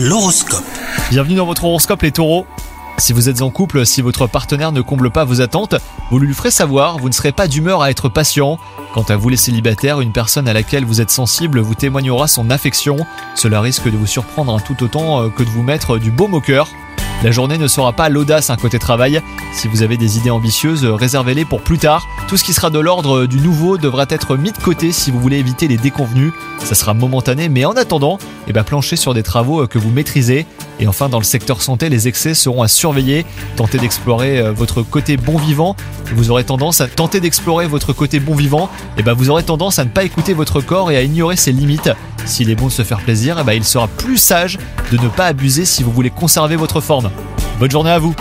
L'horoscope. Bienvenue dans votre horoscope les taureaux. Si vous êtes en couple, si votre partenaire ne comble pas vos attentes, vous lui ferez savoir, vous ne serez pas d'humeur à être patient. Quant à vous les célibataires, une personne à laquelle vous êtes sensible vous témoignera son affection. Cela risque de vous surprendre tout autant euh, que de vous mettre du baume au cœur. La journée ne sera pas l'audace un côté travail. Si vous avez des idées ambitieuses, réservez-les pour plus tard. Tout ce qui sera de l'ordre du nouveau devra être mis de côté si vous voulez éviter les déconvenus. Ça sera momentané, mais en attendant, eh ben, planchez sur des travaux que vous maîtrisez. Et enfin, dans le secteur santé, les excès seront à surveiller. Tentez d'explorer euh, votre côté bon vivant. Vous aurez tendance à tenter d'explorer votre côté bon vivant. Et ben, vous aurez tendance à ne pas écouter votre corps et à ignorer ses limites. S'il est bon de se faire plaisir, eh ben, il sera plus sage de ne pas abuser si vous voulez conserver votre forme. Bonne journée à vous